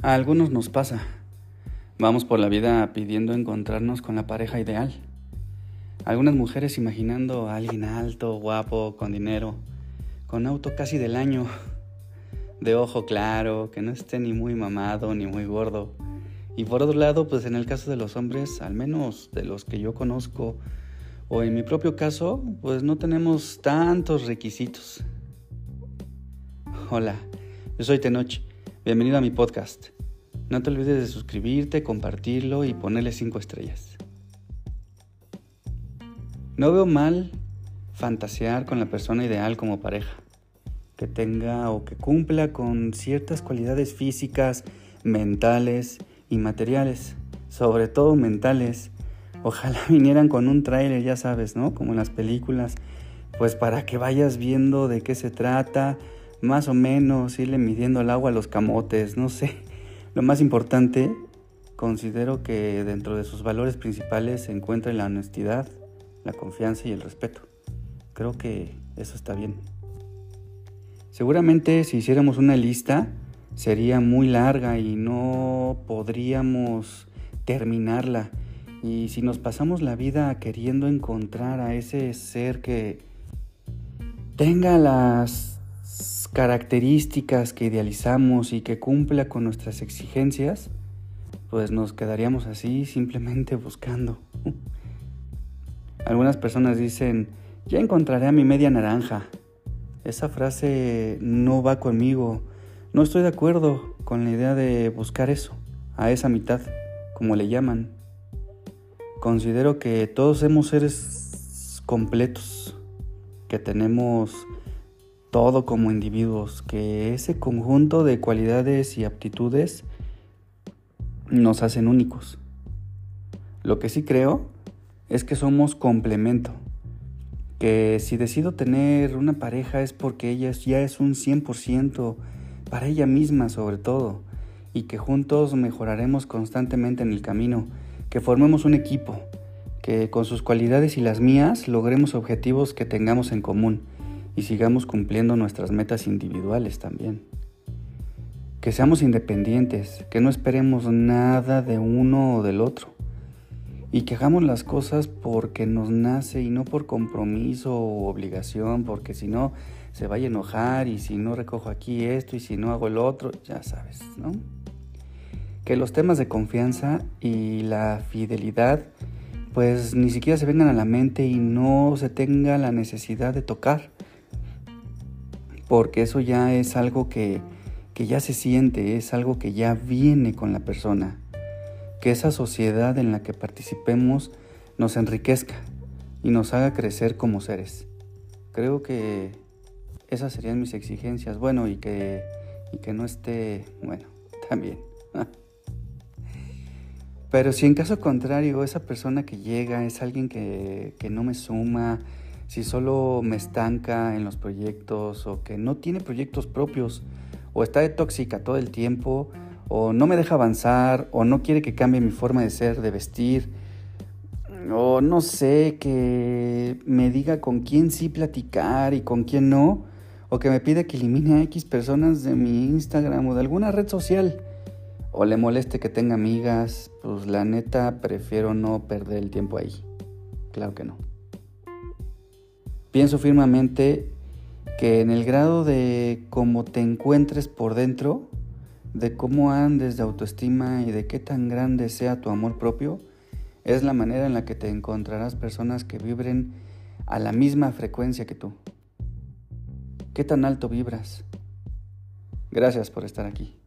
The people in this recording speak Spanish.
A algunos nos pasa. Vamos por la vida pidiendo encontrarnos con la pareja ideal. Algunas mujeres imaginando a alguien alto, guapo, con dinero, con auto casi del año, de ojo claro, que no esté ni muy mamado ni muy gordo. Y por otro lado, pues en el caso de los hombres, al menos de los que yo conozco, o en mi propio caso, pues no tenemos tantos requisitos. Hola, yo soy Tenoch Bienvenido a mi podcast. No te olvides de suscribirte, compartirlo y ponerle 5 estrellas. No veo mal fantasear con la persona ideal como pareja, que tenga o que cumpla con ciertas cualidades físicas, mentales y materiales, sobre todo mentales. Ojalá vinieran con un tráiler, ya sabes, ¿no? Como en las películas, pues para que vayas viendo de qué se trata, más o menos irle midiendo el agua a los camotes, no sé. Lo más importante, considero que dentro de sus valores principales se encuentra la honestidad, la confianza y el respeto. Creo que eso está bien. Seguramente si hiciéramos una lista sería muy larga y no podríamos terminarla. Y si nos pasamos la vida queriendo encontrar a ese ser que tenga las características que idealizamos y que cumpla con nuestras exigencias, pues nos quedaríamos así simplemente buscando. Algunas personas dicen, ya encontraré a mi media naranja. Esa frase no va conmigo. No estoy de acuerdo con la idea de buscar eso, a esa mitad, como le llaman. Considero que todos somos seres completos, que tenemos todo como individuos, que ese conjunto de cualidades y aptitudes nos hacen únicos. Lo que sí creo es que somos complemento, que si decido tener una pareja es porque ella ya es un 100% para ella misma sobre todo, y que juntos mejoraremos constantemente en el camino, que formemos un equipo, que con sus cualidades y las mías logremos objetivos que tengamos en común y sigamos cumpliendo nuestras metas individuales también. Que seamos independientes, que no esperemos nada de uno o del otro y que hagamos las cosas porque nos nace y no por compromiso o obligación, porque si no se vaya a enojar y si no recojo aquí esto y si no hago el otro, ya sabes, ¿no? Que los temas de confianza y la fidelidad pues ni siquiera se vengan a la mente y no se tenga la necesidad de tocar porque eso ya es algo que, ya se siente, es algo que ya viene con la persona. Que esa sociedad en la que participemos nos enriquezca y nos haga crecer como seres. Creo que esas serían mis exigencias. Bueno, y que, y que no esté, bueno, también. Pero si en caso contrario esa persona que llega es alguien que, que no me suma, si solo me estanca en los proyectos o que no tiene proyectos propios o está de tóxica todo el tiempo o no me deja avanzar o no quiere que cambie mi forma de ser, de vestir o no sé, que me diga con quién sí platicar y con quién no o que me pida que elimine a X personas de mi Instagram o de alguna red social o le moleste que tenga amigas, pues la neta prefiero no perder el tiempo ahí. Claro que no. Pienso firmemente que en el grado de cómo te encuentres por dentro, de cómo andes de autoestima y de qué tan grande sea tu amor propio, es la manera en la que te encontrarás personas que vibren a la misma frecuencia que tú. ¿Qué tan alto vibras? Gracias por estar aquí.